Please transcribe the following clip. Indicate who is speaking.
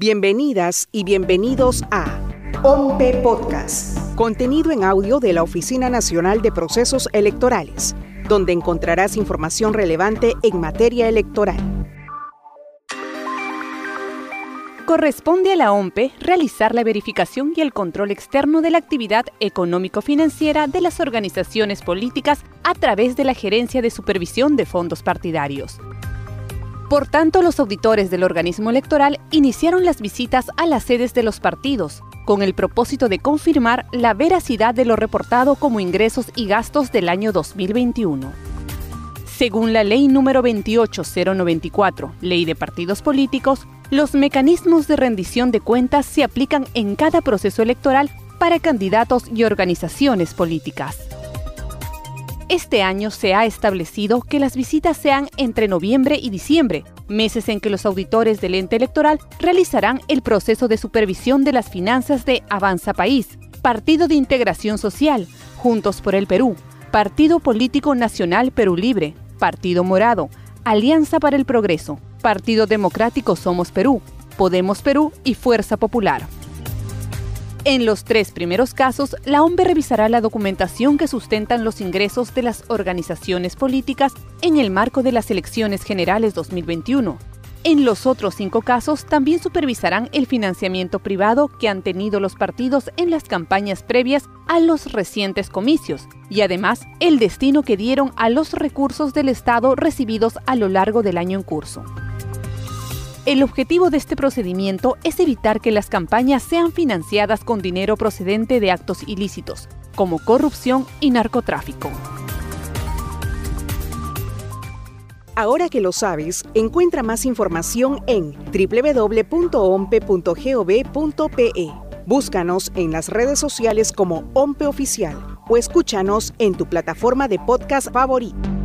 Speaker 1: Bienvenidas y bienvenidos a OMPE Podcast, contenido en audio de la Oficina Nacional de Procesos Electorales, donde encontrarás información relevante en materia electoral.
Speaker 2: Corresponde a la OMPE realizar la verificación y el control externo de la actividad económico-financiera de las organizaciones políticas a través de la Gerencia de Supervisión de Fondos Partidarios. Por tanto, los auditores del organismo electoral iniciaron las visitas a las sedes de los partidos, con el propósito de confirmar la veracidad de lo reportado como ingresos y gastos del año 2021. Según la Ley número 28094, Ley de Partidos Políticos, los mecanismos de rendición de cuentas se aplican en cada proceso electoral para candidatos y organizaciones políticas. Este año se ha establecido que las visitas sean entre noviembre y diciembre, meses en que los auditores del ente electoral realizarán el proceso de supervisión de las finanzas de Avanza País, Partido de Integración Social, Juntos por el Perú, Partido Político Nacional Perú Libre, Partido Morado, Alianza para el Progreso, Partido Democrático Somos Perú, Podemos Perú y Fuerza Popular. En los tres primeros casos, la OMB revisará la documentación que sustentan los ingresos de las organizaciones políticas en el marco de las elecciones generales 2021. En los otros cinco casos, también supervisarán el financiamiento privado que han tenido los partidos en las campañas previas a los recientes comicios y además el destino que dieron a los recursos del Estado recibidos a lo largo del año en curso. El objetivo de este procedimiento es evitar que las campañas sean financiadas con dinero procedente de actos ilícitos, como corrupción y narcotráfico.
Speaker 1: Ahora que lo sabes, encuentra más información en www.ompe.gov.pe. Búscanos en las redes sociales como OMPE Oficial o escúchanos en tu plataforma de podcast favorito.